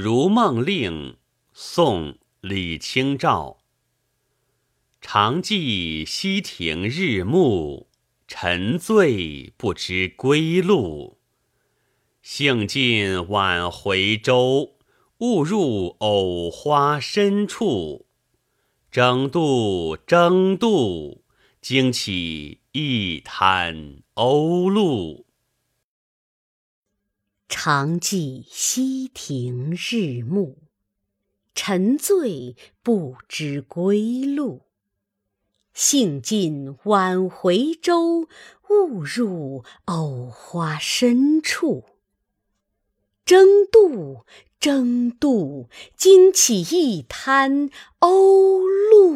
如梦令，宋·李清照。常记溪亭日暮，沉醉不知归路。兴尽晚回舟，误入藕花深处。争渡，争渡，惊起一滩鸥鹭。常记溪亭日暮，沉醉不知归路。兴尽晚回舟，误入藕花深处。争渡，争渡，惊起一滩鸥鹭。